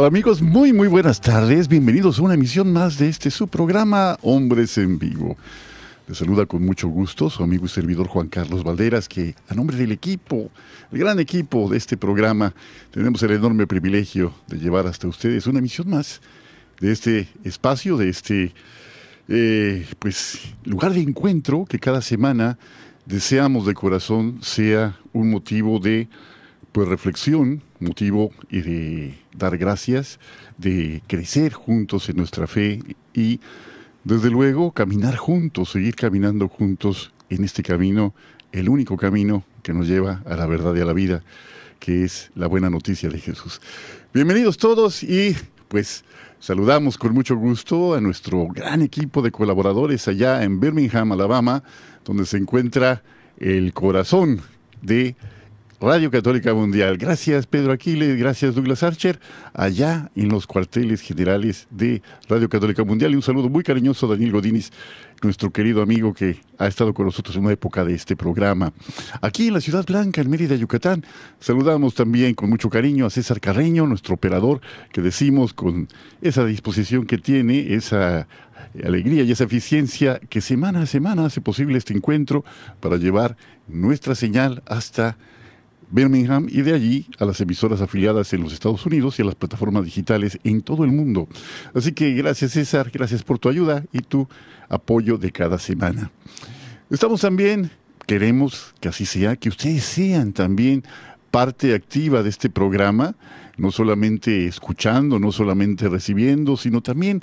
fe. amigos? Muy muy buenas tardes. Bienvenidos a una emisión más de este su programa Hombres en Vivo. Les saluda con mucho gusto su amigo y servidor Juan Carlos Valderas, que a nombre del equipo, el gran equipo de este programa, tenemos el enorme privilegio de llevar hasta ustedes una emisión más de este espacio, de este eh, pues lugar de encuentro que cada semana deseamos de corazón sea un motivo de pues reflexión, motivo y de dar gracias, de crecer juntos en nuestra fe y desde luego caminar juntos, seguir caminando juntos en este camino, el único camino que nos lleva a la verdad y a la vida, que es la buena noticia de Jesús. Bienvenidos todos y pues saludamos con mucho gusto a nuestro gran equipo de colaboradores allá en Birmingham, Alabama, donde se encuentra el corazón de Radio Católica Mundial. Gracias Pedro Aquiles, gracias Douglas Archer, allá en los cuarteles generales de Radio Católica Mundial. Y un saludo muy cariñoso a Daniel Godínez, nuestro querido amigo que ha estado con nosotros en una época de este programa. Aquí en la Ciudad Blanca, en Mérida, Yucatán, saludamos también con mucho cariño a César Carreño, nuestro operador, que decimos con esa disposición que tiene, esa alegría y esa eficiencia que semana a semana hace posible este encuentro para llevar nuestra señal hasta Birmingham y de allí a las emisoras afiliadas en los Estados Unidos y a las plataformas digitales en todo el mundo. Así que gracias César, gracias por tu ayuda y tu apoyo de cada semana. Estamos también, queremos que así sea, que ustedes sean también parte activa de este programa, no solamente escuchando, no solamente recibiendo, sino también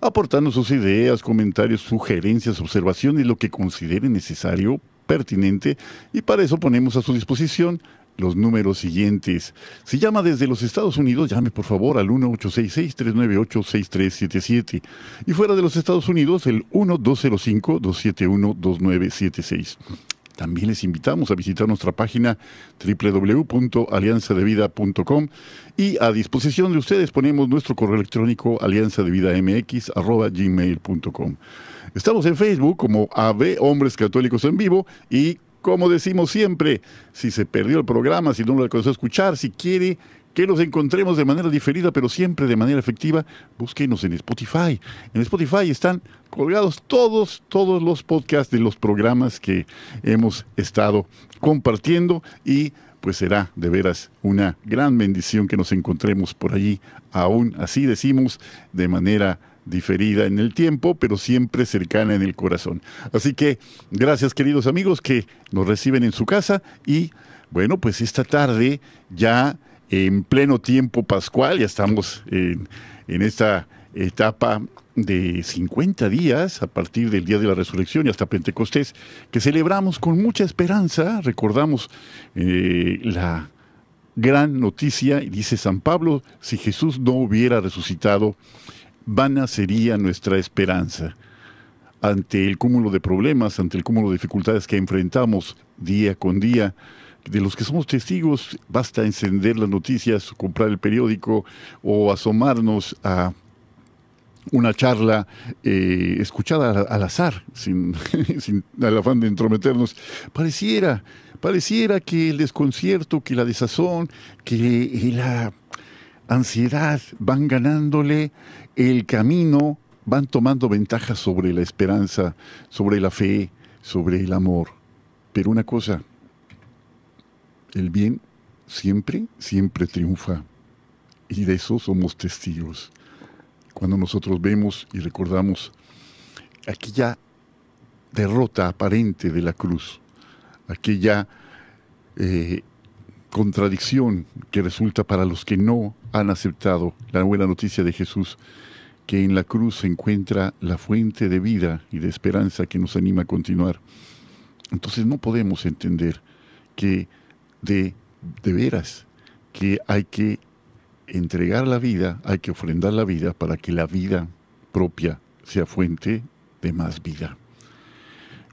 aportando sus ideas, comentarios, sugerencias, observaciones, lo que consideren necesario, pertinente, y para eso ponemos a su disposición los números siguientes. Si llama desde los Estados Unidos, llame por favor al 1-866-398-6377. Y fuera de los Estados Unidos, el 1-205-271-2976. También les invitamos a visitar nuestra página www.alianzadevida.com y a disposición de ustedes ponemos nuestro correo electrónico alianzadevidamx.gmail.com. Estamos en Facebook como AB Hombres Católicos en Vivo y como decimos siempre, si se perdió el programa, si no lo alcanzó a escuchar, si quiere que nos encontremos de manera diferida, pero siempre de manera efectiva, búsquenos en Spotify. En Spotify están colgados todos, todos los podcasts de los programas que hemos estado compartiendo y pues será de veras una gran bendición que nos encontremos por allí, aún así decimos, de manera diferida en el tiempo, pero siempre cercana en el corazón. Así que gracias queridos amigos que nos reciben en su casa y bueno, pues esta tarde ya en pleno tiempo pascual, ya estamos en, esta etapa de 50 días a partir del día de la resurrección y hasta Pentecostés, que celebramos con mucha esperanza, recordamos eh, la gran noticia, dice San Pablo, si Jesús no hubiera resucitado, vana sería nuestra esperanza. Ante el cúmulo de problemas, ante el cúmulo de dificultades que enfrentamos día con día, de los que somos testigos, basta encender las noticias, comprar el periódico o asomarnos a una charla eh, escuchada al, azar, sin, sin el afán de entrometernos, pareciera, pareciera que el desconcierto, que la desazón, que la ansiedad van ganándole el camino, van tomando ventaja sobre la esperanza, sobre la fe, sobre el amor. Pero una cosa, el bien siempre, siempre triunfa. Y de eso somos testigos. Cuando nosotros vemos y recordamos aquella derrota aparente de la cruz, aquella eh, contradicción que resulta para los que no han aceptado la buena noticia de Jesús, que en la cruz se encuentra la fuente de vida y de esperanza que nos anima a continuar. Entonces no podemos entender que de, de veras que hay que entregar la vida, hay que ofrendar la vida para que la vida propia sea fuente de más vida.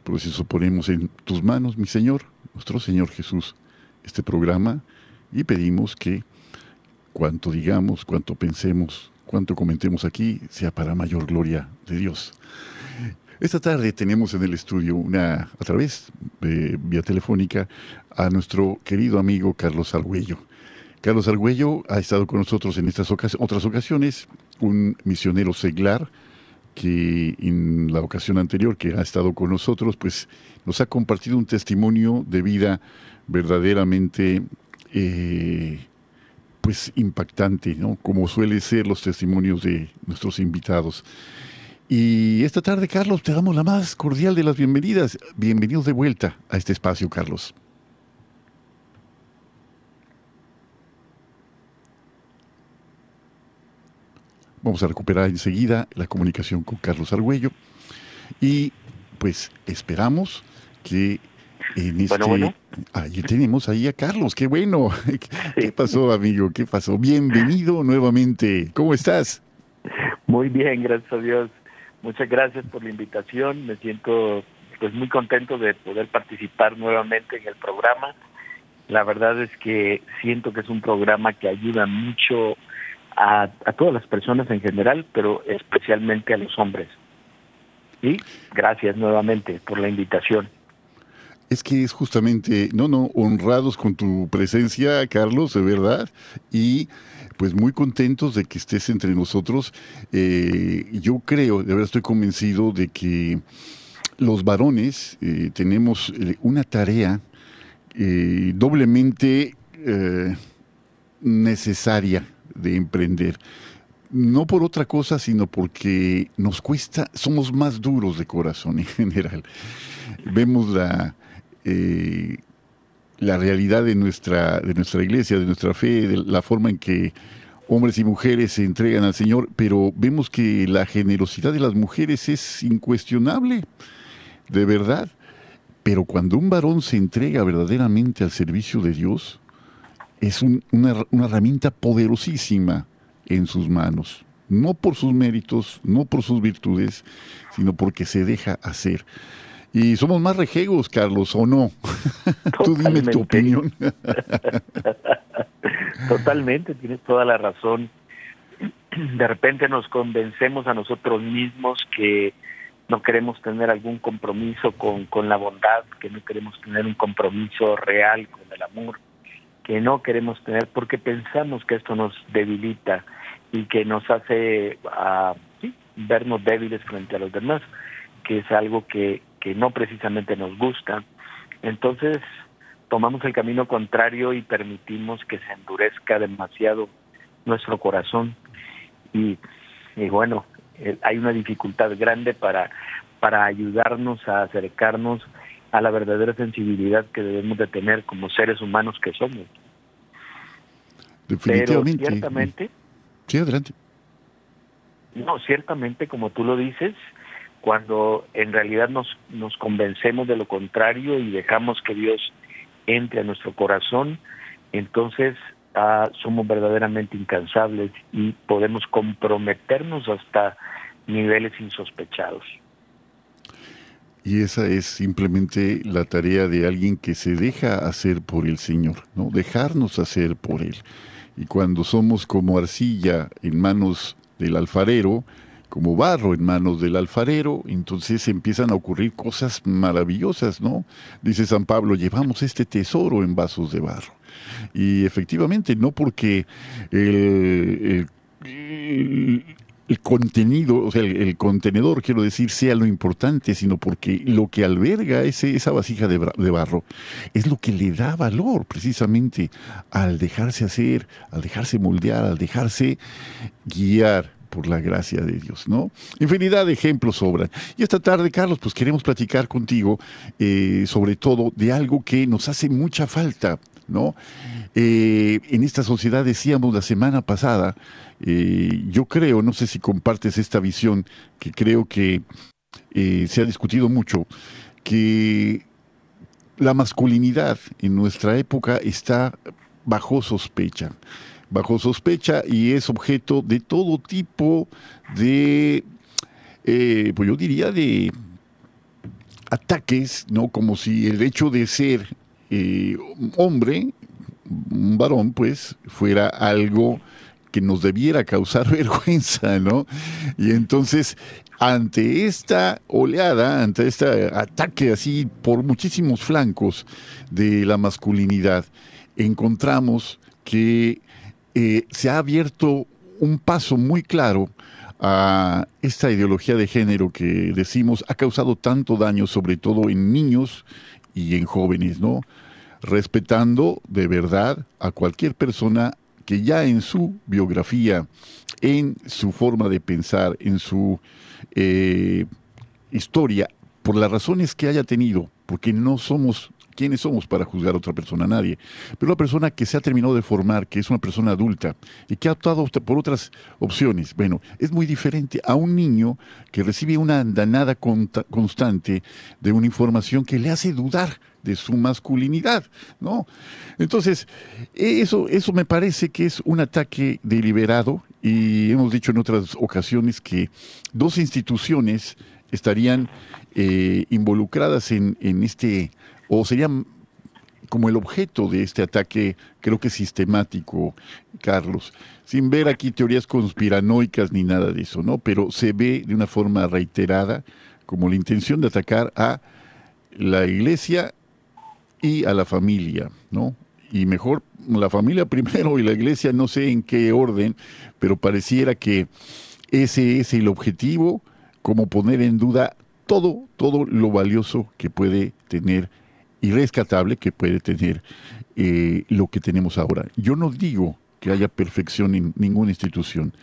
Por eso ponemos en tus manos, mi Señor, nuestro Señor Jesús, este programa y pedimos que cuanto digamos, cuanto pensemos, cuanto comentemos aquí, sea para mayor gloria de Dios. Esta tarde tenemos en el estudio una, a través de vía telefónica, a nuestro querido amigo Carlos Argüello. Carlos Argüello ha estado con nosotros en estas otras ocasiones, un misionero seglar que en la ocasión anterior que ha estado con nosotros, pues nos ha compartido un testimonio de vida verdaderamente eh, pues impactante, ¿no? Como suele ser los testimonios de nuestros invitados. Y esta tarde, Carlos, te damos la más cordial de las bienvenidas. Bienvenidos de vuelta a este espacio, Carlos. Vamos a recuperar enseguida la comunicación con Carlos Argüello y pues esperamos que en este... Bueno, Ahí tenemos ahí a Carlos, qué bueno. ¿Qué pasó, amigo? ¿Qué pasó? Bienvenido nuevamente. ¿Cómo estás? Muy bien, gracias a Dios. Muchas gracias por la invitación. Me siento pues muy contento de poder participar nuevamente en el programa. La verdad es que siento que es un programa que ayuda mucho a, a todas las personas en general, pero especialmente a los hombres. Y gracias nuevamente por la invitación. Es que es justamente, no, no, honrados con tu presencia, Carlos, de verdad, y pues muy contentos de que estés entre nosotros. Eh, yo creo, de verdad estoy convencido de que los varones eh, tenemos eh, una tarea doblemente necesaria de emprender. No por otra cosa, sino porque nos cuesta, somos más duros de corazón en general. Vemos la, eh, la realidad de nuestra, de nuestra iglesia, de nuestra fe, de la forma en que hombres y mujeres se entregan al Señor, pero vemos que la generosidad de las mujeres es incuestionable, de verdad. Pero cuando un varón se entrega verdaderamente al servicio de Dios, es una, una herramienta poderosísima en sus manos. No por sus méritos, no por sus virtudes, sino porque se deja hacer. Y somos más rejegos, Carlos, ¿o no? Tú dime tu opinión. Totalmente, tienes toda la razón. De repente nos convencemos a nosotros mismos que no queremos tener algún compromiso con, con la bondad, que no queremos tener un compromiso real con el amor, que no queremos tener porque pensamos que esto nos debilita y que nos hace uh, vernos débiles frente a los demás, que es algo que, que no precisamente nos gusta. Entonces tomamos el camino contrario y permitimos que se endurezca demasiado nuestro corazón y, bueno, eh, hay una dificultad grande para, para ayudarnos a acercarnos a la verdadera sensibilidad que debemos de tener como seres humanos que somos. Definitivamente. Pero ciertamente. Sí, adelante. No, ciertamente, como tú lo dices, cuando en realidad nos, nos convencemos de lo contrario y dejamos que Dios entre a nuestro corazón, entonces ah, somos verdaderamente incansables y podemos comprometernos hasta niveles insospechados. Y esa es simplemente la tarea de alguien que se deja hacer por el Señor, ¿no? Dejarnos hacer por Él. Y cuando somos como arcilla en manos del alfarero, como barro en manos del alfarero, entonces empiezan a ocurrir cosas maravillosas, ¿no? Dice San Pablo, llevamos este tesoro en vasos de barro. Y efectivamente, no porque el, contenido, o sea, el, contenedor, quiero decir, sea lo importante, sino porque lo que alberga ese, esa vasija de, de, barro es lo que le da valor precisamente al dejarse hacer, al dejarse moldear, al dejarse guiar por la gracia de Dios, ¿no? Infinidad de ejemplos sobran. Y esta tarde, Carlos, pues queremos platicar contigo eh, sobre todo de algo que nos hace mucha falta, ¿no? Eh, en esta sociedad decíamos la semana pasada, eh, yo creo, no sé si compartes esta visión, que creo que se ha discutido mucho, que la masculinidad en nuestra época está bajo sospecha bajo sospecha y es objeto de todo tipo de, eh, pues yo diría, de ataques, ¿no? Como si el hecho de ser eh, hombre, un varón, pues, fuera algo que nos debiera causar vergüenza, ¿no? Y entonces, ante esta oleada, ante este ataque así por muchísimos flancos de la masculinidad, encontramos que eh, se ha abierto un paso muy claro a esta ideología de género que decimos ha causado tanto daño, sobre todo en niños y en jóvenes, ¿no? Respetando de verdad a cualquier persona que ya en su biografía, en su forma de pensar, en su eh, historia, por las razones que haya tenido, porque no somos quiénes somos para juzgar a otra persona, nadie. Pero una persona que se ha terminado de formar, que es una persona adulta y que ha optado por otras opciones, bueno, es muy diferente a un niño que recibe una andanada constante de una información que le hace dudar de su masculinidad, ¿no? Entonces, eso, eso me parece que es un ataque deliberado y hemos dicho en otras ocasiones que dos instituciones estarían eh, involucradas en, en este o sería como el objeto de este ataque, creo que sistemático, Carlos, sin ver aquí teorías conspiranoicas ni nada de eso, ¿no? Pero se ve de una forma reiterada como la intención de atacar a la iglesia y a la familia, ¿no? Y mejor la familia primero y la iglesia, no sé en qué orden, pero pareciera que ese es el objetivo, como poner en duda todo, todo lo valioso que puede tener irrescatable que puede tener eh, lo que tenemos ahora. Yo no digo que haya perfección en ninguna institución.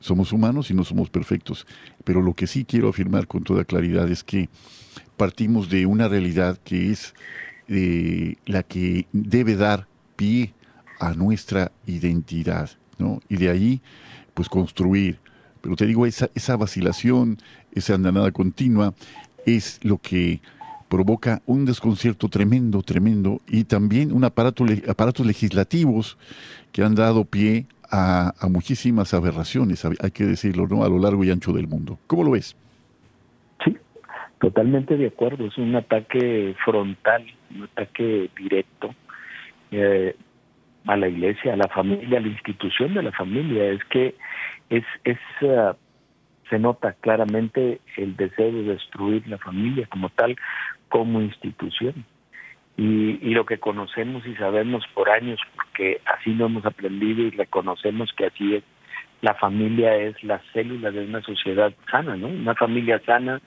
Somos humanos y no somos perfectos. Pero lo que sí quiero afirmar con toda claridad es que partimos de una realidad que es eh, la que debe dar pie a nuestra identidad, ¿no? Y de ahí, pues construir. Pero te digo, esa, esa vacilación, esa andanada continua, es lo que provoca un desconcierto tremendo, tremendo, y también un aparato, aparatos legislativos que han dado pie a, muchísimas aberraciones, hay que decirlo, ¿no? a lo largo y ancho del mundo. ¿Cómo lo ves? Sí, totalmente de acuerdo. Es un ataque frontal, un ataque directo eh, a la iglesia, a la familia, a la institución de la familia. Es que es, es uh, se nota claramente el deseo de destruir la familia como tal, como institución. Y, y, lo que conocemos y sabemos por años, porque así lo hemos aprendido y reconocemos que así es, la familia es la célula de una sociedad sana, ¿no? Una familia sana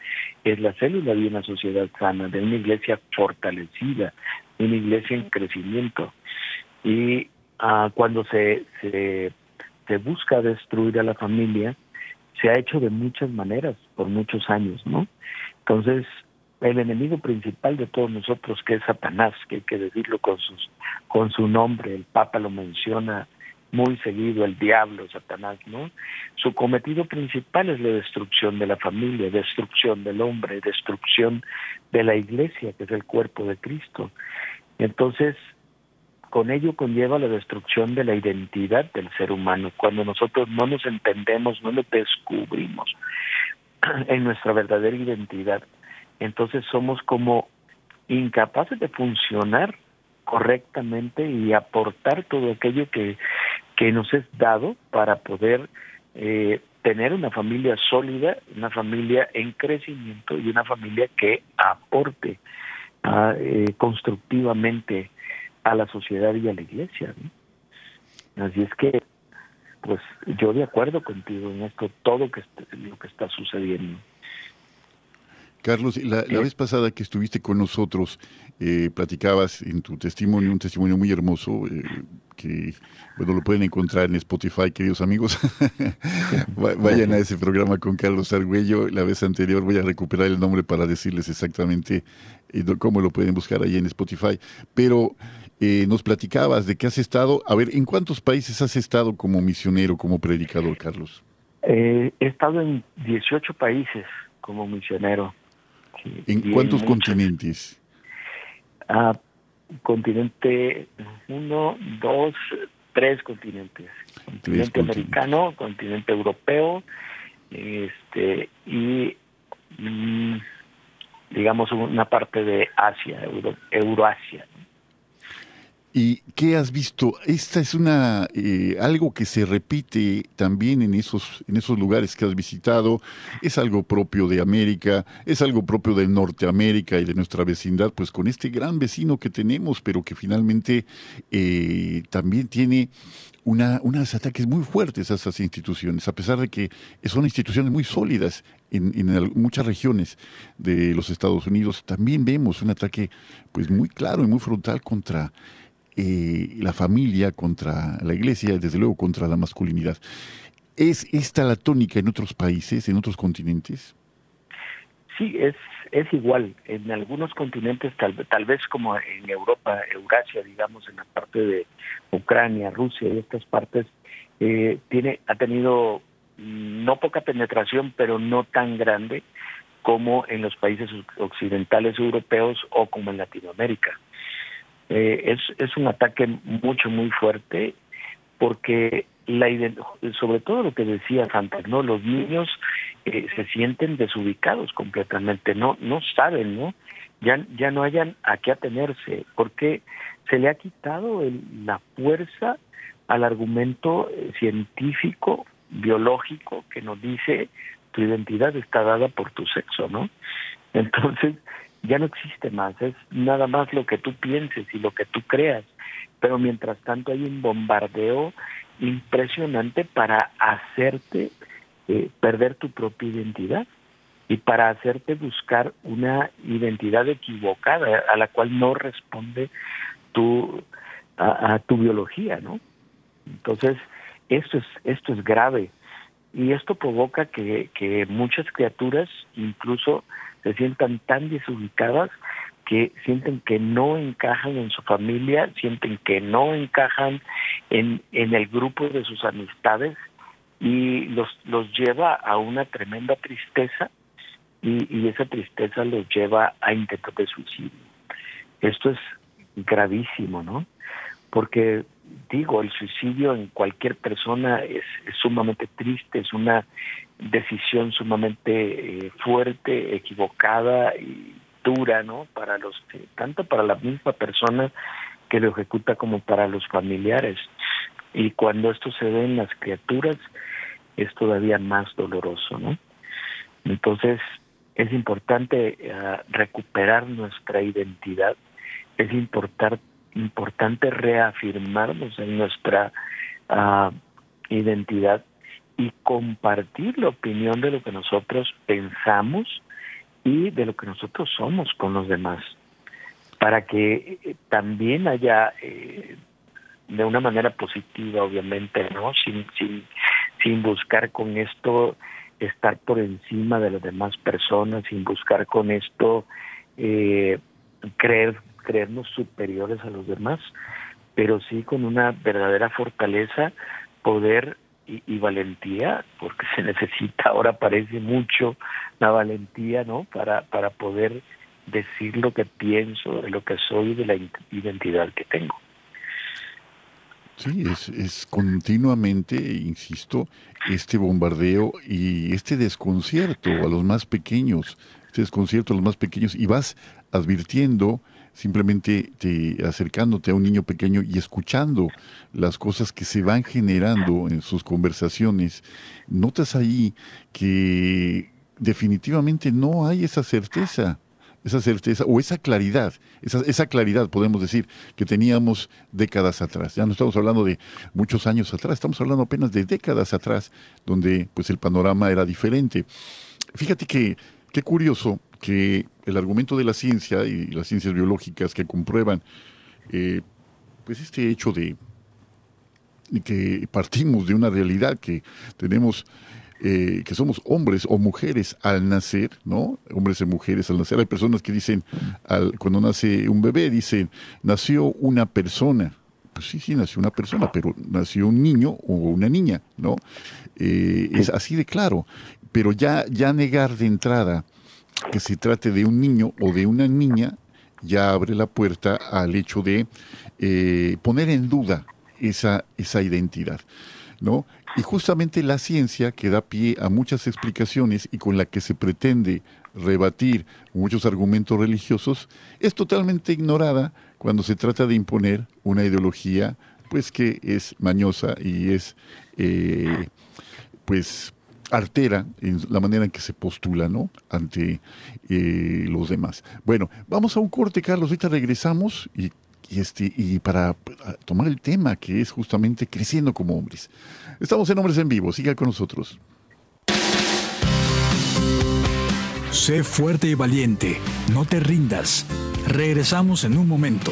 es la célula de una sociedad sana, de una iglesia fortalecida, de una iglesia en crecimiento. Y ah, cuando se, se, se busca destruir a la familia, se ha hecho de muchas maneras por muchos años, ¿no? Entonces, el enemigo principal de todos nosotros, que es Satanás, que hay que decirlo con, sus, con su nombre, el Papa lo menciona muy seguido, el diablo, Satanás, ¿no? Su cometido principal es la destrucción de la familia, destrucción del hombre, destrucción de la iglesia, que es el cuerpo de Cristo. Entonces, con ello conlleva la destrucción de la identidad del ser humano. Cuando nosotros no nos entendemos, no nos descubrimos en nuestra verdadera identidad, entonces somos como incapaces de funcionar correctamente y aportar todo aquello que, que nos es dado para poder eh, tener una familia sólida, una familia en crecimiento y una familia que aporte ah, eh, constructivamente a la sociedad y a la iglesia. Así es que, pues yo de acuerdo contigo en esto, todo que, lo que está sucediendo. Carlos, la, vez pasada que estuviste con nosotros, eh, platicabas en tu testimonio, un testimonio muy hermoso, eh, que bueno, lo pueden encontrar en Spotify, queridos amigos. Vayan a ese programa con Carlos Argüello. La vez anterior voy a recuperar el nombre para decirles exactamente eh, cómo lo pueden buscar ahí en Spotify. Pero nos platicabas de que has estado, a ver, ¿en cuántos países has estado como misionero, como predicador, Carlos? he estado en 18 países como misionero. ¿En cuántos continentes? Ah, continente uno, dos, tres continentes. Continente americano, continente europeo, este y mm, digamos una parte de Asia, Euro, Euroasia. ¿Y qué has visto? Esta es una eh, algo que se repite también en esos, en esos lugares que has visitado. Es algo propio de América, es algo propio de Norteamérica y de nuestra vecindad, pues con este gran vecino que tenemos, pero que finalmente eh, también tiene una, unos ataques muy fuertes a esas instituciones, a pesar de que son instituciones muy sólidas en, en, muchas regiones de los Estados Unidos. También vemos un ataque pues muy claro y muy frontal contra eh, la familia contra la iglesia, desde luego contra la masculinidad. ¿Es esta la tónica en otros países, en otros continentes? Sí, es, es igual. En algunos continentes, tal, tal vez como en Europa, Eurasia, digamos, en la parte de Ucrania, Rusia y estas partes, eh, tiene, ha tenido no poca penetración, pero no tan grande como en los países occidentales europeos o como en Latinoamérica. Eh, es, es un ataque mucho, muy fuerte porque la sobre todo lo que decía antes, ¿no? Los niños eh, se sienten desubicados completamente, no no saben, ¿no? Ya ya no hayan a qué atenerse, porque se le ha quitado la fuerza al argumento eh, científico, biológico que nos dice tu identidad está dada por tu sexo, ¿no? Entonces, ya no existe más, es nada más lo que tú pienses y lo que tú creas. Pero mientras tanto hay un bombardeo impresionante para hacerte eh, perder tu propia identidad y para hacerte buscar una identidad equivocada a la cual no responde tu a, tu biología, ¿no? Entonces esto es esto es grave y esto provoca que, que muchas criaturas incluso se sientan tan desubicadas que sienten que no encajan en su familia, sienten que no encajan en, en el grupo de sus amistades y los, los lleva a una tremenda tristeza y, y esa tristeza los lleva a intentos de suicidio. Esto es gravísimo, ¿no? Porque el suicidio en cualquier persona es, sumamente triste, es una decisión sumamente eh, fuerte, equivocada y dura, ¿no? Para los tanto para la misma persona que lo ejecuta como para los familiares. Y cuando esto se ve en las criaturas es todavía más doloroso, ¿no? Entonces es importante eh, recuperar nuestra identidad, es importante importante reafirmarnos en nuestra uh, identidad y compartir la opinión de lo que nosotros pensamos y de lo que nosotros somos con los demás, para que eh, también haya, eh, de una manera positiva, obviamente, no, sin, sin, sin buscar con esto estar por encima de las demás personas, sin buscar con esto eh, creer creernos superiores a los demás, pero sí con una verdadera fortaleza, poder y, valentía, porque se necesita, ahora parece mucho la valentía, ¿no? Para, para poder decir lo que pienso, de lo que soy, de la identidad que tengo. Sí, es, es continuamente, insisto, este bombardeo y este desconcierto a los más pequeños, este desconcierto a los más pequeños, y vas advirtiendo simplemente te, acercándote a un niño pequeño y escuchando las cosas que se van generando en sus conversaciones, notas ahí que definitivamente no hay esa certeza esa certeza o esa claridad, esa, esa, claridad podemos decir que teníamos décadas atrás. Ya no estamos hablando de muchos años atrás, estamos hablando apenas de décadas atrás, donde pues el panorama era diferente. Fíjate que qué curioso que el argumento de la ciencia y las ciencias biológicas que comprueban eh, pues este hecho de que partimos de una realidad que tenemos eh, que somos hombres o mujeres al nacer, ¿no? Hombres y mujeres al nacer. Hay personas que dicen, al, cuando nace un bebé, dicen, nació una persona. Pues sí, sí, nació una persona, pero nació un niño o una niña, ¿no? Eh, es así de claro. Pero ya, ya negar de entrada que se trate de un niño o de una niña, ya abre la puerta al hecho de eh, poner en duda esa, esa identidad, ¿no? Y justamente la ciencia que da pie a muchas explicaciones y con la que se pretende rebatir muchos argumentos religiosos, es totalmente ignorada cuando se trata de imponer una ideología pues que es mañosa y es eh, pues artera en la manera en que se postula ¿no? ante eh, los demás. Bueno, vamos a un corte, Carlos, ahorita regresamos y, y, este, y para tomar el tema que es justamente creciendo como hombres. Estamos en Hombres en Vivo, siga con nosotros. Sé fuerte y valiente, no te rindas. Regresamos en un momento.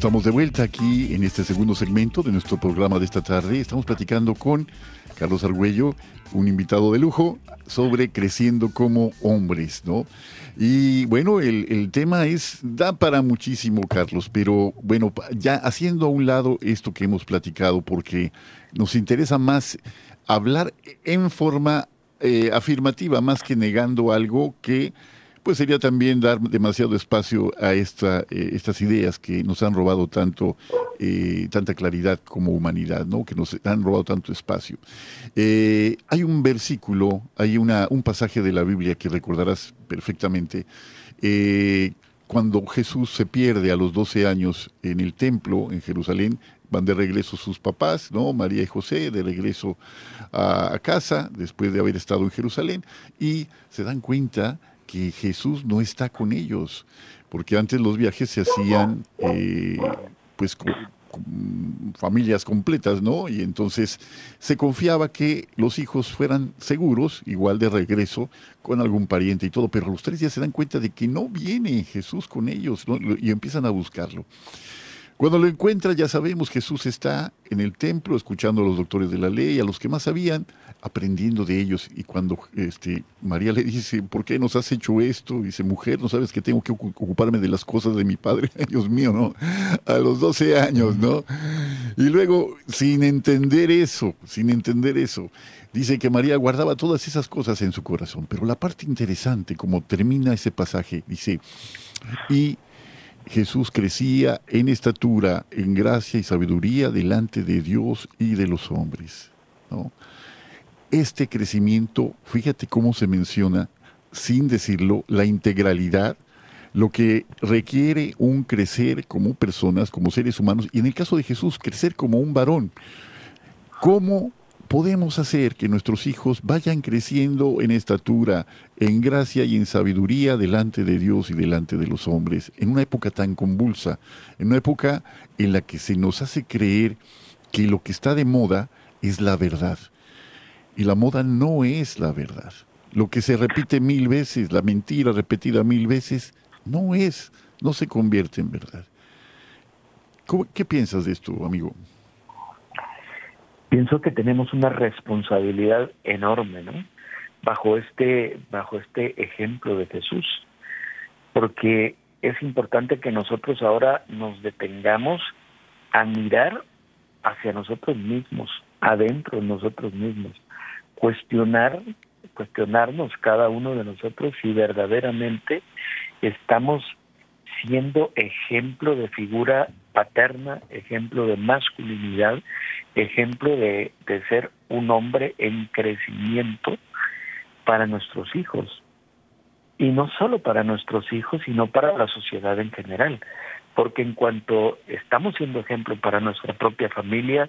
Estamos de vuelta aquí en este segundo segmento de nuestro programa de esta tarde. Estamos platicando con Carlos Argüello, un invitado de lujo, sobre creciendo como hombres, ¿no? Y bueno, el, tema es, da para muchísimo, Carlos, pero bueno, ya haciendo a un lado esto que hemos platicado, porque nos interesa más hablar en forma eh, afirmativa, más que negando algo que pues sería también dar demasiado espacio a esta, eh, estas ideas que nos han robado tanto, eh, tanta claridad como humanidad, ¿no? que nos han robado tanto espacio. Eh, hay un versículo, hay una, un pasaje de la Biblia que recordarás perfectamente, cuando Jesús se pierde a los 12 años en el templo en Jerusalén, van de regreso sus papás, ¿no? María y José, de regreso a, casa, después de haber estado en Jerusalén, y se dan cuenta que Jesús no está con ellos, porque antes los viajes se hacían eh, pues con, familias completas, ¿no? Y entonces se confiaba que los hijos fueran seguros, igual de regreso, con algún pariente y todo, pero los tres ya se dan cuenta de que no viene Jesús con ellos y empiezan a buscarlo. Cuando lo encuentra, ya sabemos, Jesús está en el templo escuchando a los doctores de la ley, a los que más sabían, aprendiendo de ellos. Y cuando este, María le dice, ¿por qué nos has hecho esto? Dice, mujer, ¿no sabes que tengo que ocuparme de las cosas de mi padre? Dios mío, ¿no? A los 12 años, ¿no? Y luego, sin entender eso, sin entender eso, dice que María guardaba todas esas cosas en su corazón. Pero la parte interesante, como termina ese pasaje, dice, y Jesús crecía en estatura, en gracia y sabiduría delante de Dios y de los hombres. Este crecimiento, fíjate cómo se menciona, sin decirlo, la integralidad, lo que requiere un crecer como personas, como seres humanos, y en el caso de Jesús, crecer como un varón. ¿Cómo podemos hacer que nuestros hijos vayan creciendo en estatura, en gracia y en sabiduría delante de Dios y delante de los hombres, en una época tan convulsa, en una época en la que se nos hace creer que lo que está de moda es la verdad. Y la moda no es la verdad. Lo que se repite mil veces, la mentira repetida mil veces, no es, no se convierte en verdad. ¿Qué piensas de esto, amigo? Pienso que tenemos una responsabilidad enorme, ¿no? Bajo este, bajo este ejemplo de Jesús, porque es importante que nosotros ahora nos detengamos a mirar hacia nosotros mismos, adentro de nosotros mismos, cuestionar, cuestionarnos cada uno de nosotros si verdaderamente estamos siendo ejemplo de figura paterna, ejemplo de masculinidad, ejemplo de, de ser un hombre en crecimiento para nuestros hijos. Y no solo para nuestros hijos, sino para la sociedad en general. Porque en cuanto estamos siendo ejemplo para nuestra propia familia,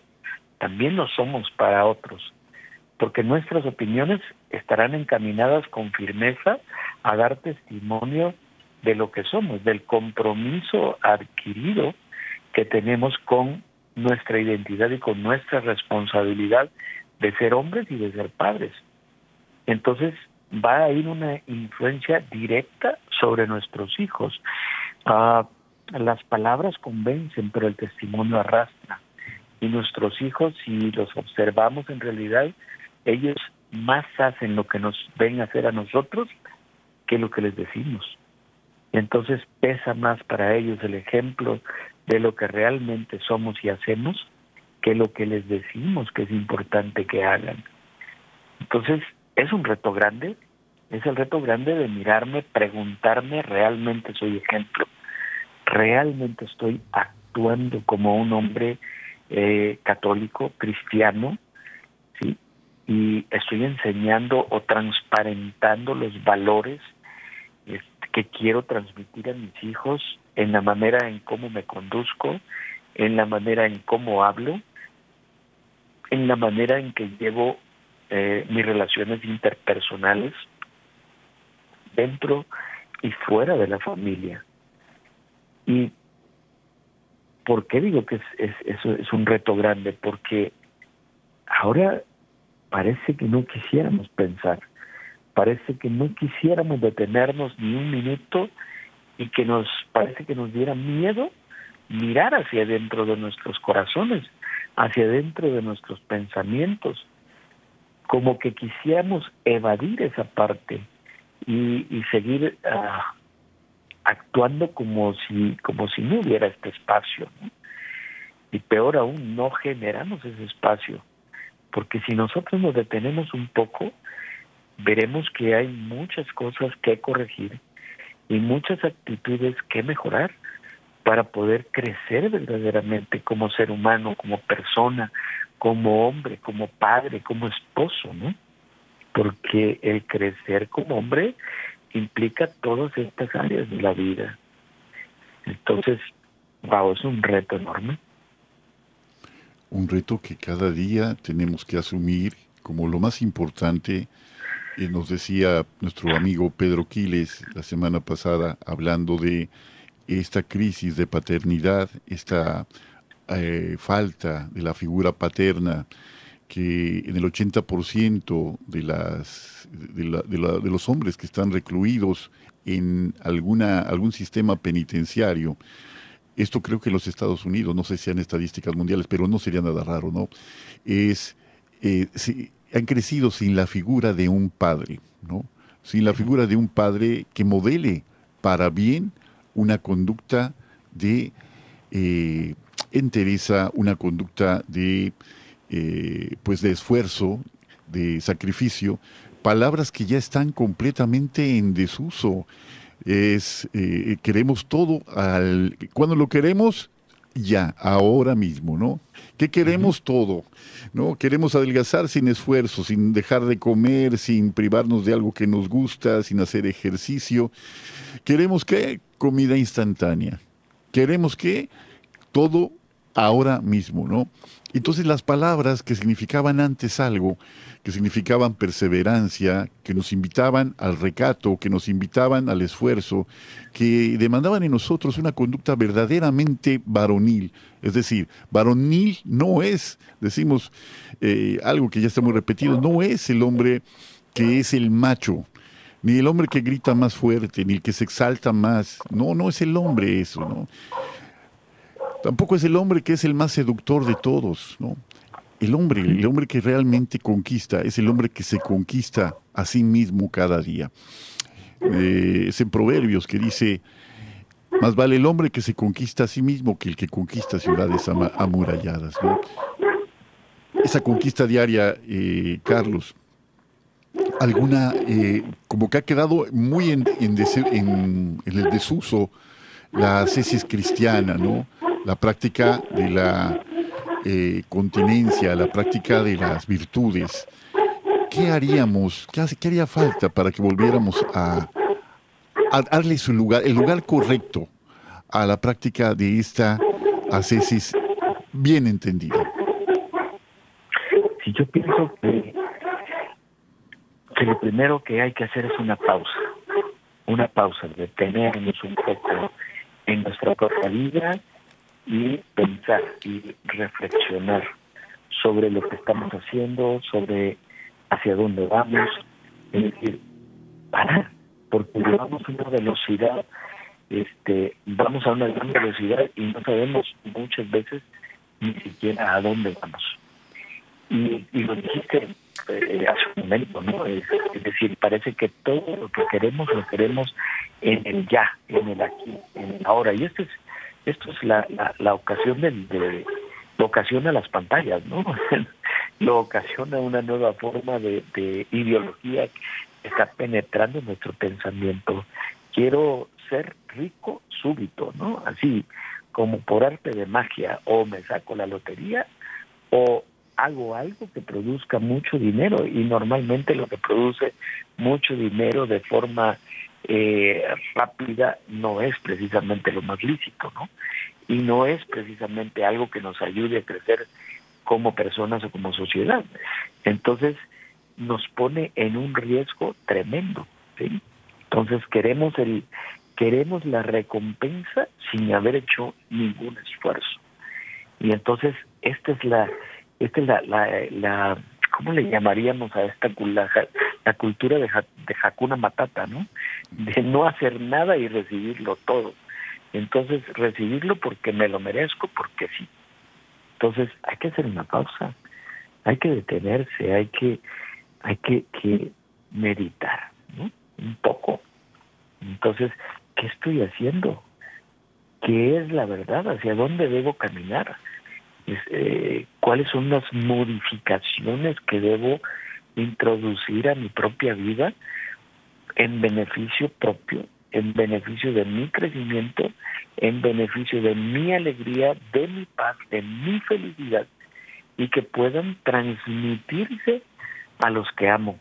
también lo somos para otros. Porque nuestras opiniones estarán encaminadas con firmeza a dar testimonio de lo que somos, del compromiso adquirido que tenemos con nuestra identidad y con nuestra responsabilidad de ser hombres y de ser padres. Entonces va a ir una influencia directa sobre nuestros hijos. Ah, las palabras convencen, pero el testimonio arrastra. Y nuestros hijos, si los observamos en realidad, ellos más hacen lo que nos ven hacer a nosotros que lo que les decimos. Entonces pesa más para ellos el ejemplo de lo que realmente somos y hacemos que lo que les decimos que es importante que hagan. Entonces es un reto grande, es el reto grande de mirarme, preguntarme, ¿realmente soy ejemplo? ¿Realmente estoy actuando como un hombre eh, católico, cristiano? ¿Sí? Y estoy enseñando o transparentando los valores que quiero transmitir a mis hijos en la manera en cómo me conduzco, en la manera en cómo hablo, en la manera en que llevo eh, mis relaciones interpersonales dentro y fuera de la familia. ¿Y por qué digo que es, eso es un reto grande? Porque ahora parece que no quisiéramos pensar parece que no quisiéramos detenernos ni un minuto y que nos parece que nos diera miedo mirar hacia adentro de nuestros corazones, hacia adentro de nuestros pensamientos, como que quisiéramos evadir esa parte y, seguir ah, actuando como si como si no hubiera este espacio y peor aún no generamos ese espacio porque si nosotros nos detenemos un poco veremos que hay muchas cosas que corregir y muchas actitudes que mejorar para poder crecer verdaderamente como ser humano, como persona, como hombre, como padre, como esposo, ¿no? Porque el crecer como hombre implica todas estas áreas de la vida. Entonces, wow, es un reto enorme. Un reto que cada día tenemos que asumir como lo más importante eh, nos decía nuestro amigo Pedro Quiles la semana pasada, hablando de esta crisis de paternidad, esta eh, falta de la figura paterna, que en el 80% de, las, de, de, los hombres que están recluidos en alguna, algún sistema penitenciario, esto creo que en los Estados Unidos, no sé si sean estadísticas mundiales, pero no sería nada raro, ¿no? Es, eh, han crecido sin la figura de un padre, ¿no? Sin la figura de un padre que modele para bien una conducta de eh, entereza, una conducta de, eh, pues de esfuerzo, de sacrificio, palabras que ya están completamente en desuso. Es, eh, queremos todo al, cuando lo queremos, ya, ahora mismo, ¿no? ¿Qué queremos todo? ¿No? Queremos adelgazar sin esfuerzo, sin dejar de comer, sin privarnos de algo que nos gusta, sin hacer ejercicio. Queremos qué? Comida instantánea. Queremos que todo ahora mismo, ¿no? Entonces las palabras que significaban antes algo, que significaban perseverancia, que nos invitaban al recato, que nos invitaban al esfuerzo, que demandaban en nosotros una conducta verdaderamente varonil. Es decir, varonil no es, decimos eh, algo que ya está muy repetido, no es el hombre que es el macho, ni el hombre que grita más fuerte, ni el que se exalta más. No, no es el hombre eso, ¿no? Tampoco es el hombre que es el más seductor de todos, ¿no? El hombre, el hombre que realmente conquista, es el hombre que se conquista a sí mismo cada día. Eh, es en Proverbios que dice, más vale el hombre que se conquista a sí mismo que el que conquista ciudades amuralladas. ¿no? Esa conquista diaria, eh, Carlos, alguna, eh, como que ha quedado muy en, en, el desuso la cesis cristiana, ¿no? La práctica de la eh, continencia, la práctica de las virtudes. ¿Qué haríamos, qué, haría falta para que volviéramos a, darle su lugar, el lugar correcto a la práctica de esta ascesis bien entendida? Si yo pienso que lo primero que hay que hacer es una pausa, una pausa, detenernos un poco en nuestra propia vida y pensar y reflexionar sobre lo que estamos haciendo, sobre hacia dónde vamos, es decir, parar, porque llevamos una velocidad, este, vamos a una gran velocidad y no sabemos muchas veces ni siquiera a dónde vamos. Y, y lo dijiste eh, hace un momento, ¿no? Es, decir, parece que todo lo que queremos lo queremos en el ya, en el aquí, en el ahora. Y esto es, esto es la, la, ocasión de, de, lo ocasiona las pantallas, ¿no? lo ocasiona una nueva forma de, de ideología que está penetrando en nuestro pensamiento. Quiero ser rico súbito, ¿no? Así como por arte de magia, o me saco la lotería, o hago algo que produzca mucho dinero y normalmente lo que produce mucho dinero de forma eh, rápida no es precisamente lo más lícito, ¿no? Y no es precisamente algo que nos ayude a crecer como personas o como sociedad. Entonces nos pone en un riesgo tremendo, ¿sí? Entonces queremos el queremos la recompensa sin haber hecho ningún esfuerzo. Y entonces esta es la esta es la, la, la ¿cómo le llamaríamos a esta la, la cultura de, de Hakuna Matata, ¿no? De no hacer nada y recibirlo todo. Entonces, recibirlo porque me lo merezco, porque sí. Entonces, hay que hacer una pausa, hay que detenerse, hay que, hay que, meditar, ¿no? Un poco. Entonces, ¿qué estoy haciendo? ¿Qué es la verdad? ¿Hacia dónde debo caminar? Eh, cuáles son las modificaciones que debo introducir a mi propia vida en beneficio propio, en beneficio de mi crecimiento, en beneficio de mi alegría, de mi paz, de mi felicidad y que puedan transmitirse a los que amo,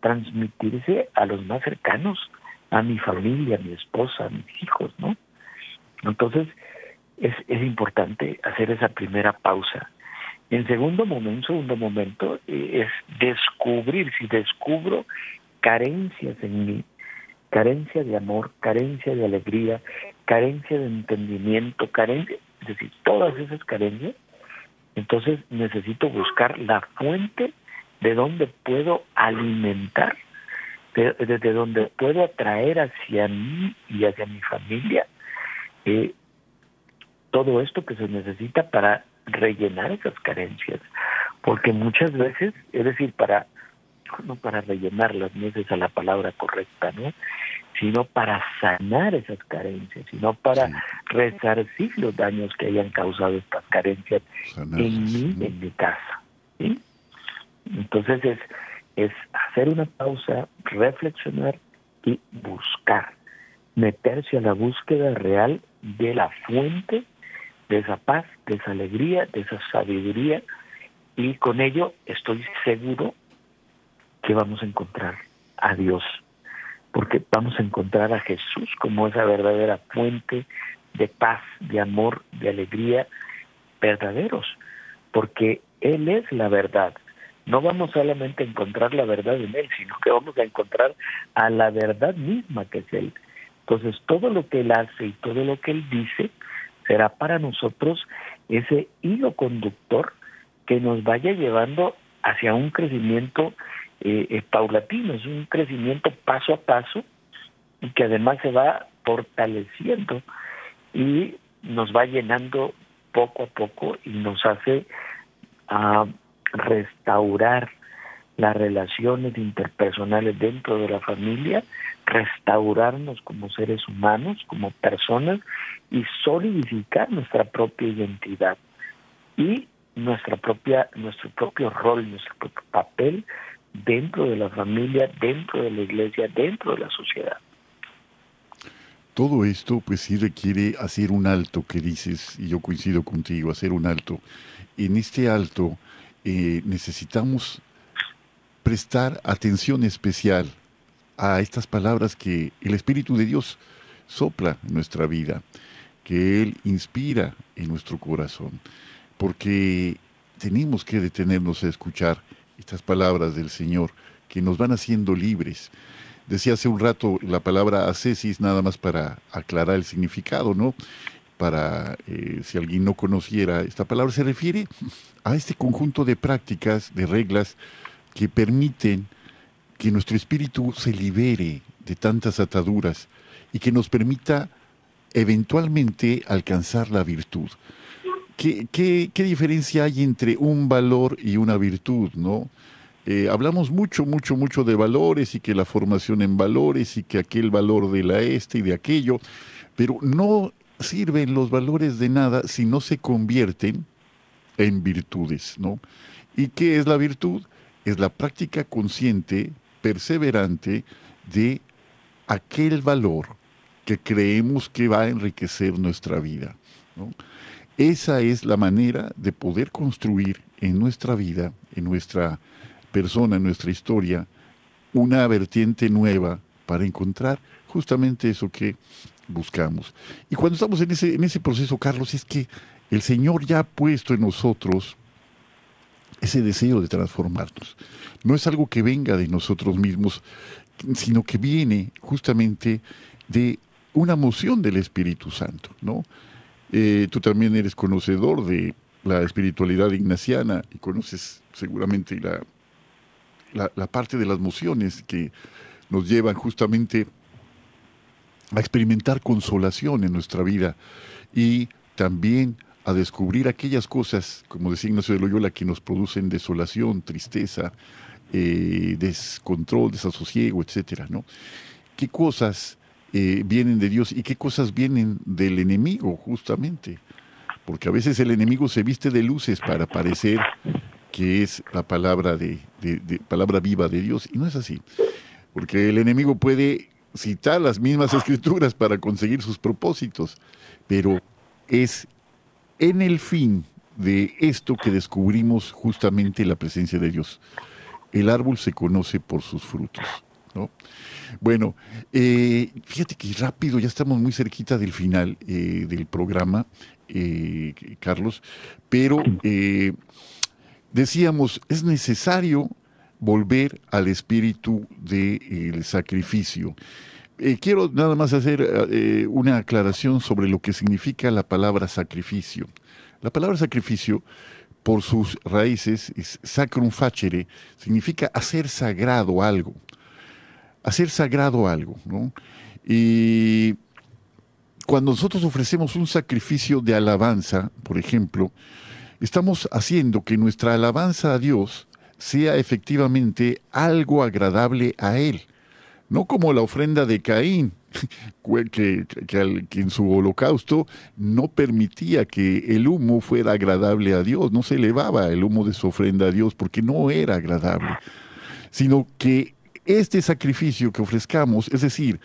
transmitirse a los más cercanos, a mi familia, a mi esposa, a mis hijos, ¿no? Entonces, es, es importante hacer esa primera pausa. En segundo momento, segundo momento eh, es descubrir, si descubro carencias en mí, carencia de amor, carencia de alegría, carencia de entendimiento, carencia, es decir, todas esas carencias, entonces necesito buscar la fuente de donde puedo alimentar, desde de donde puedo atraer hacia mí y hacia mi familia eh, todo esto que se necesita para rellenar esas carencias, porque muchas veces, es decir, para no para rellenarlas, no es esa la palabra correcta, ¿no? Sino para sanar esas carencias, sino para resarcir los daños que hayan causado estas carencias en mí, en mi casa. ¿sí? Entonces es, es hacer una pausa, reflexionar y buscar, meterse a la búsqueda real de la fuente de esa paz, de esa alegría, de esa sabiduría y con ello estoy seguro que vamos a encontrar a Dios, porque vamos a encontrar a Jesús como esa verdadera fuente de paz, de amor, de alegría verdaderos, porque Él es la verdad. No vamos solamente a encontrar la verdad en Él, sino que vamos a encontrar a la verdad misma que es Él. Entonces, todo lo que Él hace y todo lo que Él dice será para nosotros ese hilo conductor que nos vaya llevando hacia un crecimiento eh, eh, paulatino, es un crecimiento paso a paso y que además se va fortaleciendo y nos va llenando poco a poco y nos hace a restaurar las relaciones interpersonales dentro de la familia, restaurarnos como seres humanos, como personas y solidificar nuestra propia identidad y nuestra propia nuestro propio rol, nuestro propio papel dentro de la familia, dentro de la iglesia, dentro de la sociedad. Todo esto pues sí requiere hacer un alto que dices, y yo coincido contigo, hacer un alto. En este alto eh, necesitamos prestar atención especial a estas palabras que el Espíritu de Dios sopla en nuestra vida, que Él inspira en nuestro corazón, porque tenemos que detenernos a escuchar estas palabras del Señor que nos van haciendo libres. Decía hace un rato la palabra ascesis nada más para aclarar el significado, ¿no? Para eh, si alguien no conociera esta palabra, se refiere a este conjunto de prácticas, de reglas que permiten que nuestro espíritu se libere de tantas ataduras y que nos permita eventualmente alcanzar la virtud. ¿Qué, qué, qué diferencia hay entre un valor y una virtud, no? Eh, hablamos mucho, mucho, mucho de valores y que la formación en valores y que aquel valor de la este y de aquello, pero no sirven los valores de nada si no se convierten en virtudes, ¿no? ¿Y qué es la virtud? Es la práctica consciente, perseverante de aquel valor que creemos que va a enriquecer nuestra vida. Esa es la manera de poder construir en nuestra vida, en nuestra persona, en nuestra historia, una vertiente nueva para encontrar justamente eso que buscamos. Y cuando estamos en ese proceso, Carlos, es que el Señor ya ha puesto en nosotros ese deseo de transformarnos. No es algo que venga de nosotros mismos, sino que viene justamente de una moción del Espíritu Santo, ¿no? Eh, tú también eres conocedor de la espiritualidad ignaciana y conoces seguramente la, la, parte de las mociones que nos llevan justamente a experimentar consolación en nuestra vida y también a descubrir aquellas cosas, como decía Ignacio de Loyola, que nos producen desolación, tristeza, eh, descontrol, desasosiego, etcétera, ¿no? ¿Qué cosas eh, vienen de Dios y qué cosas vienen del enemigo, justamente? Porque a veces el enemigo se viste de luces para parecer que es la palabra, de, palabra viva de Dios, y no es así, porque el enemigo puede citar las mismas escrituras para conseguir sus propósitos, pero es en el fin de esto que descubrimos justamente la presencia de Dios. El árbol se conoce por sus frutos. ¿no? Bueno, eh, fíjate que rápido, ya estamos muy cerquita del final eh, del programa, eh, Carlos, pero decíamos, es necesario volver al espíritu del sacrificio. Eh, quiero nada más hacer eh, una aclaración sobre lo que significa la palabra sacrificio. La palabra sacrificio, por sus raíces, es sacrum facere, significa hacer sagrado algo. Hacer sagrado algo, ¿no? Y cuando nosotros ofrecemos un sacrificio de alabanza, por ejemplo, estamos haciendo que nuestra alabanza a Dios sea efectivamente algo agradable a Él, no como la ofrenda de Caín, que, en su holocausto no permitía que el humo fuera agradable a Dios, no se elevaba el humo de su ofrenda a Dios porque no era agradable, sino que este sacrificio que ofrezcamos, es decir,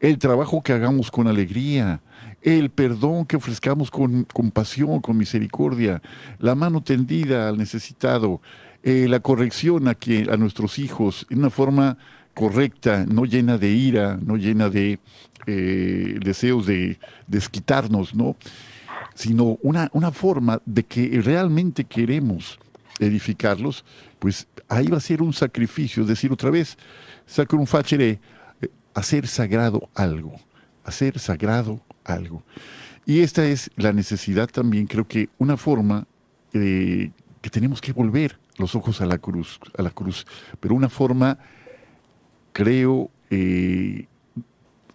el trabajo que hagamos con alegría, el perdón que ofrezcamos con compasión, con misericordia, la mano tendida al necesitado, eh, la corrección a, a nuestros hijos en una forma correcta, no llena de ira, no llena de eh, deseos de desquitarnos, ¿no? sino una, una forma de que realmente queremos edificarlos, pues ahí va a ser un sacrificio, es decir, otra vez, un facere, eh, hacer sagrado algo, hacer sagrado algo. Y esta es la necesidad también, creo que una forma eh, que tenemos que volver los ojos a la cruz, a la cruz, pero una forma, creo, eh,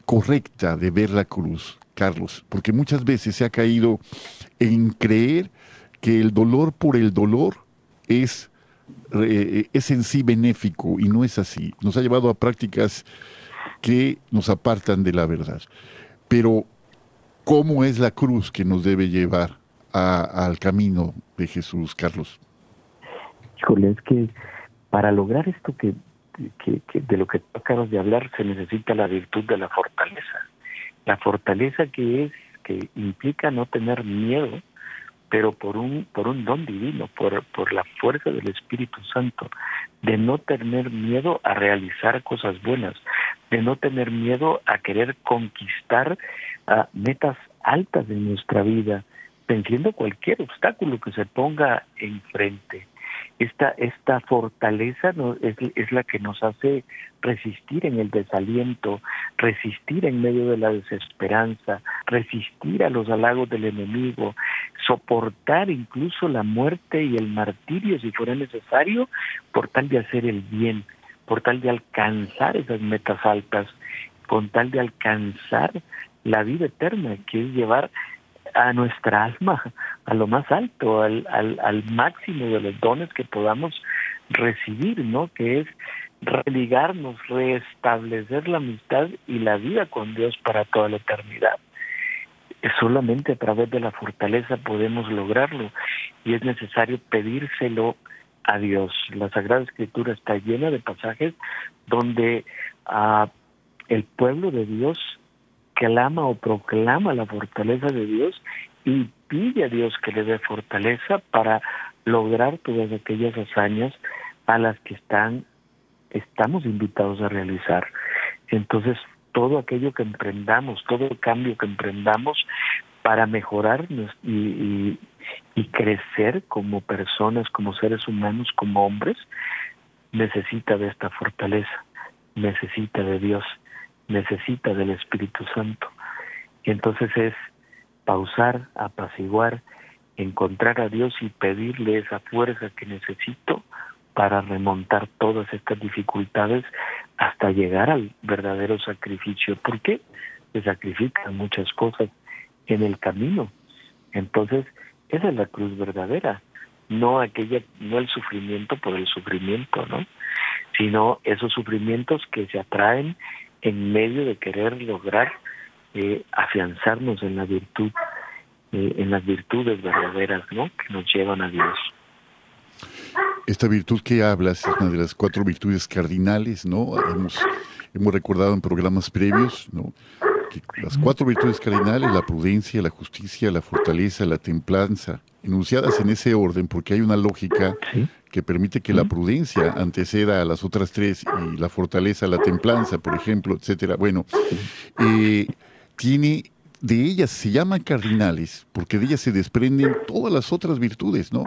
correcta de ver la cruz, Carlos, porque muchas veces se ha caído en creer que el dolor por el dolor es, eh, es en sí benéfico y no es así. Nos ha llevado a prácticas que nos apartan de la verdad. Pero, ¿cómo es la cruz que nos debe llevar al camino de Jesús, Carlos? Híjole, es que para lograr esto que, que, de lo que acabas de hablar se necesita la virtud de la fortaleza. La fortaleza que es, que implica no tener miedo, pero por un, por un don divino, por, por la fuerza del Espíritu Santo, de no tener miedo a realizar cosas buenas, de no tener miedo a querer conquistar metas altas en nuestra vida, venciendo cualquier obstáculo que se ponga enfrente esta, esta fortaleza es, es, la que nos hace resistir en el desaliento, resistir en medio de la desesperanza, resistir a los halagos del enemigo, soportar incluso la muerte y el martirio si fuera necesario, por tal de hacer el bien, por tal de alcanzar esas metas altas, con tal de alcanzar la vida eterna, que es llevar a nuestra alma a lo más alto, al, al, al máximo de los dones que podamos recibir, ¿no? Que es religarnos, restablecer la amistad y la vida con Dios para toda la eternidad. Solamente a través de la fortaleza podemos lograrlo y es necesario pedírselo a Dios. La Sagrada Escritura está llena de pasajes donde ah, el pueblo de Dios clama o proclama la fortaleza de Dios y pide a Dios que le dé fortaleza para lograr todas aquellas hazañas a las que están estamos invitados a realizar. Entonces, todo aquello que emprendamos, todo el cambio que emprendamos para mejorar y, y crecer como personas, como seres humanos, como hombres, necesita de esta fortaleza, necesita de Dios necesita del Espíritu Santo. Y entonces es pausar, apaciguar, encontrar a Dios y pedirle esa fuerza que necesito para remontar todas estas dificultades hasta llegar al verdadero sacrificio. ¿Por qué? Se sacrifican muchas cosas en el camino. Entonces, esa es la cruz verdadera, no aquella, no el sufrimiento por el sufrimiento, ¿no? Sino esos sufrimientos que se atraen en medio de querer lograr eh, afianzarnos en la virtud, eh, en las virtudes verdaderas, ¿no? Que nos llevan a Dios. Esta virtud que hablas es una de las cuatro virtudes cardinales, ¿no? Hemos, hemos recordado en programas previos, ¿no? Las cuatro virtudes cardinales, la prudencia, la justicia, la fortaleza, la templanza, enunciadas en ese orden, porque hay una lógica que permite que la prudencia anteceda a las otras tres y la fortaleza, la templanza, por ejemplo, etcétera. Bueno, eh, tiene de ellas se llaman cardinales porque de ellas se desprenden todas las otras virtudes, ¿no?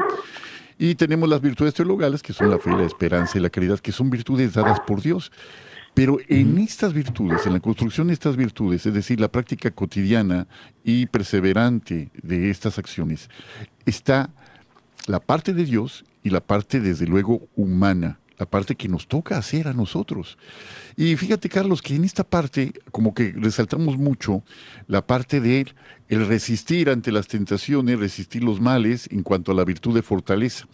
Y tenemos las virtudes teologales que son la fe, la esperanza y la caridad, que son virtudes dadas por Dios. Pero en estas virtudes, en la construcción de estas virtudes, es decir, la práctica cotidiana y perseverante de estas acciones, está la parte de Dios y la parte, desde luego, humana, la parte que nos toca hacer a nosotros. Y fíjate, Carlos, que en esta parte, como que resaltamos mucho la parte de el resistir ante las tentaciones, resistir los males en cuanto a la virtud de fortaleza.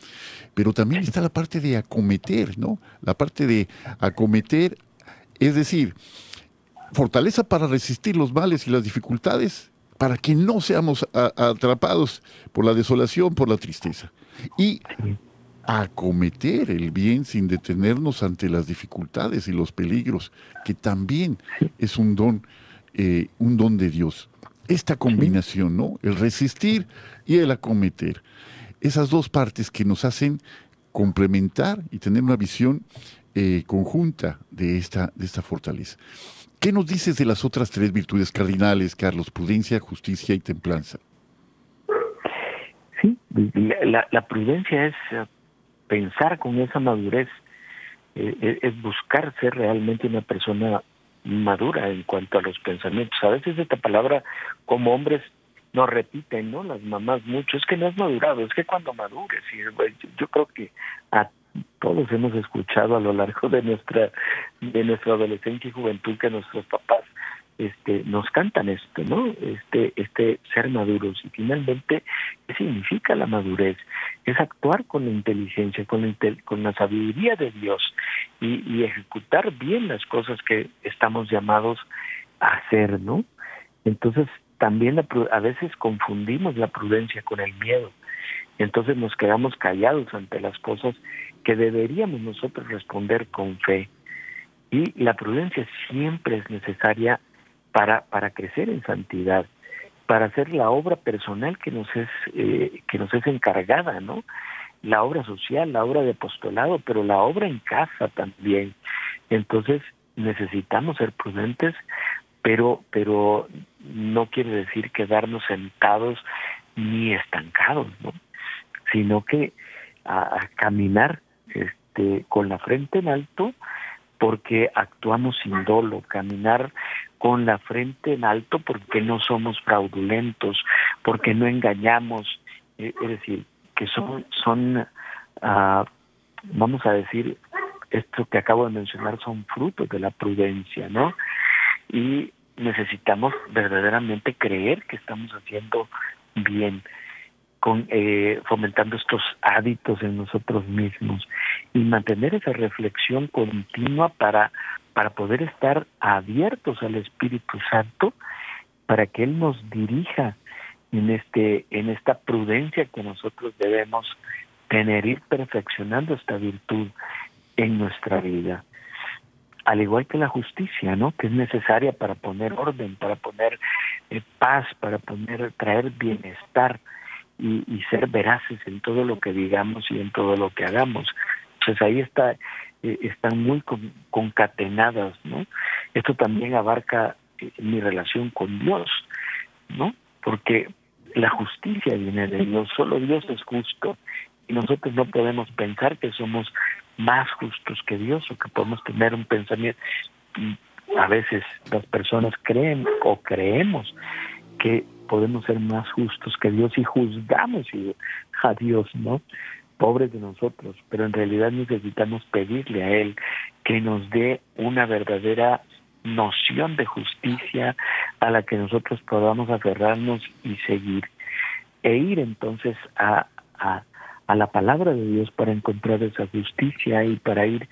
Pero también está la parte de acometer, ¿no? La parte de acometer, es decir, fortaleza para resistir los males y las dificultades, para que no seamos atrapados por la desolación, por la tristeza. Y acometer el bien sin detenernos ante las dificultades y los peligros, que también es un don, eh, un don de Dios. Esta combinación, ¿no? El resistir y el acometer. Esas dos partes que nos hacen complementar y tener una visión eh, conjunta de esta, de esta fortaleza. ¿Qué nos dices de las otras tres virtudes cardinales, Carlos? Prudencia, justicia y templanza. La, la, prudencia es eh, pensar con esa madurez, eh, eh, es buscar ser realmente una persona madura en cuanto a los pensamientos. A veces esta palabra como hombres nos repiten, ¿no? Las mamás mucho, es que no has madurado, es que cuando madures, y yo creo que a todos hemos escuchado a lo largo de nuestra de nuestra adolescencia y juventud que nuestros papás este nos cantan esto, ¿no? Este este ser maduros y finalmente qué significa la madurez? Es actuar con la inteligencia, con la, con la sabiduría de Dios y, y ejecutar bien las cosas que estamos llamados a hacer, ¿no? Entonces también a veces confundimos la prudencia con el miedo. Entonces nos quedamos callados ante las cosas que deberíamos nosotros responder con fe. Y la prudencia siempre es necesaria para, para crecer en santidad, para hacer la obra personal que nos es, eh, que nos es encargada, ¿no? La obra social, la obra de apostolado, pero la obra en casa también. Entonces necesitamos ser prudentes pero pero no quiere decir quedarnos sentados ni estancados, ¿no? sino que a, caminar este con la frente en alto porque actuamos sin dolo, caminar con la frente en alto porque no somos fraudulentos, porque no engañamos, eh, es decir, que son, son uh, vamos a decir, esto que acabo de mencionar son frutos de la prudencia, ¿no? y necesitamos verdaderamente creer que estamos haciendo bien con eh, fomentando estos hábitos en nosotros mismos y mantener esa reflexión continua para para poder estar abiertos al Espíritu Santo para que él nos dirija en este en esta prudencia que nosotros debemos tener ir perfeccionando esta virtud en nuestra vida al igual que la justicia, ¿no? Que es necesaria para poner orden, para poner eh, paz, para poner traer bienestar y, ser veraces en todo lo que digamos y en todo lo que hagamos. Entonces ahí está eh, están muy concatenadas, ¿no? Esto también abarca eh, mi relación con Dios, ¿no? Porque la justicia viene de Dios, solo Dios es justo y nosotros no podemos pensar que somos más justos que Dios o que podemos tener un pensamiento. A veces las personas creen o creemos que podemos ser más justos que Dios y juzgamos a Dios, ¿no? Pobres de nosotros, pero en realidad necesitamos pedirle a Él que nos dé una verdadera noción de justicia a la que nosotros podamos aferrarnos y seguir e ir entonces a, a, la palabra de Dios para encontrar esa justicia y para ir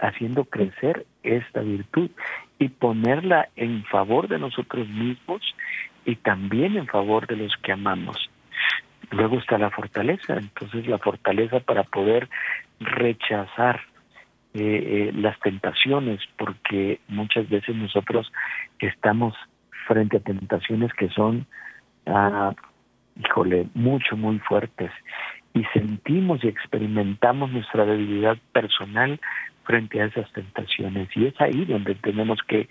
haciendo crecer esta virtud y ponerla en favor de nosotros mismos y también en favor de los que amamos. Luego está la fortaleza, entonces la fortaleza para poder rechazar eh, eh, las tentaciones, porque muchas veces nosotros estamos frente a tentaciones que son, ah, híjole, mucho, muy fuertes y sentimos y experimentamos nuestra debilidad personal frente a esas tentaciones. Y es ahí donde tenemos que,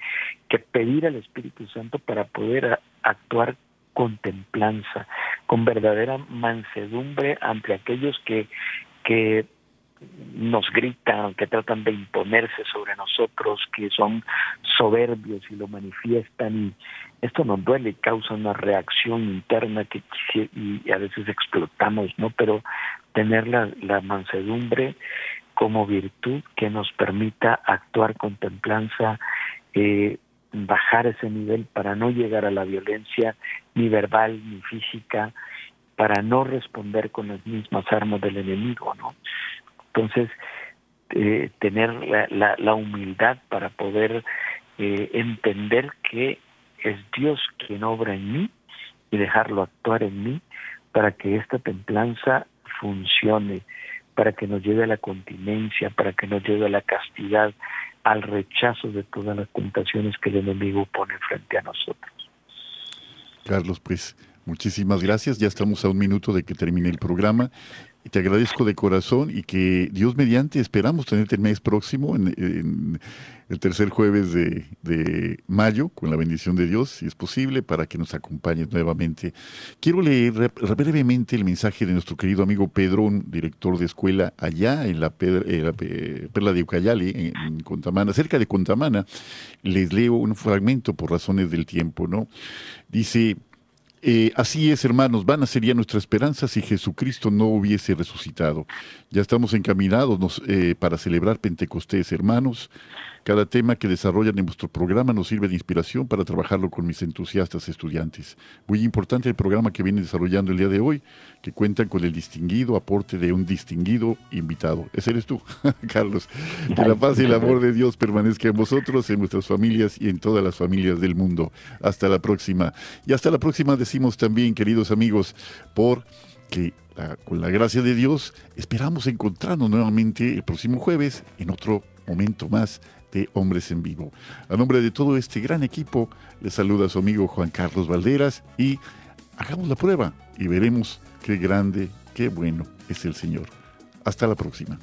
que pedir al Espíritu Santo para poder actuar con templanza, con verdadera mansedumbre ante aquellos que, que nos gritan, que tratan de imponerse sobre nosotros, que son soberbios y lo manifiestan y esto nos duele y causa una reacción interna que y a veces explotamos, ¿no? Pero tener la, la mansedumbre como virtud que nos permita actuar con templanza, eh, bajar ese nivel para no llegar a la violencia ni verbal ni física, para no responder con las mismas armas del enemigo, ¿no? Entonces, eh, tener la, la, humildad para poder eh, entender que es Dios quien obra en mí y dejarlo actuar en mí para que esta templanza funcione, para que nos lleve a la continencia, para que nos lleve a la castidad, al rechazo de todas las tentaciones que el enemigo pone frente a nosotros. Carlos, pues muchísimas gracias. Ya estamos a un minuto de que termine el programa. Te agradezco de corazón y que Dios mediante esperamos tenerte el mes próximo, en, el tercer jueves de, mayo, con la bendición de Dios, si es posible, para que nos acompañes nuevamente. Quiero leer brevemente el mensaje de nuestro querido amigo Pedro, un director de escuela allá en la, Perla de Ucayali, en Contamana, cerca de Contamana. Les leo un fragmento por razones del tiempo, ¿no? Dice, eh, así es, hermanos, vana sería nuestra esperanza si Jesucristo no hubiese resucitado. Ya estamos encaminados eh, para celebrar Pentecostés, hermanos. Cada tema que desarrollan en vuestro programa nos sirve de inspiración para trabajarlo con mis entusiastas estudiantes. Muy importante el programa que viene desarrollando el día de hoy, que cuentan con el distinguido aporte de un distinguido invitado. Ese eres tú, Carlos. Que la paz y el amor de Dios permanezca en vosotros, en vuestras familias y en todas las familias del mundo. Hasta la próxima. Y hasta la próxima decimos también, queridos amigos, por que ah, con la gracia de Dios esperamos encontrarnos nuevamente el próximo jueves en otro momento más Hombres en Vivo. A nombre de todo este gran equipo, le saluda su amigo Juan Carlos Valderas y hagamos la prueba y veremos qué grande, qué bueno es el Señor. Hasta la próxima.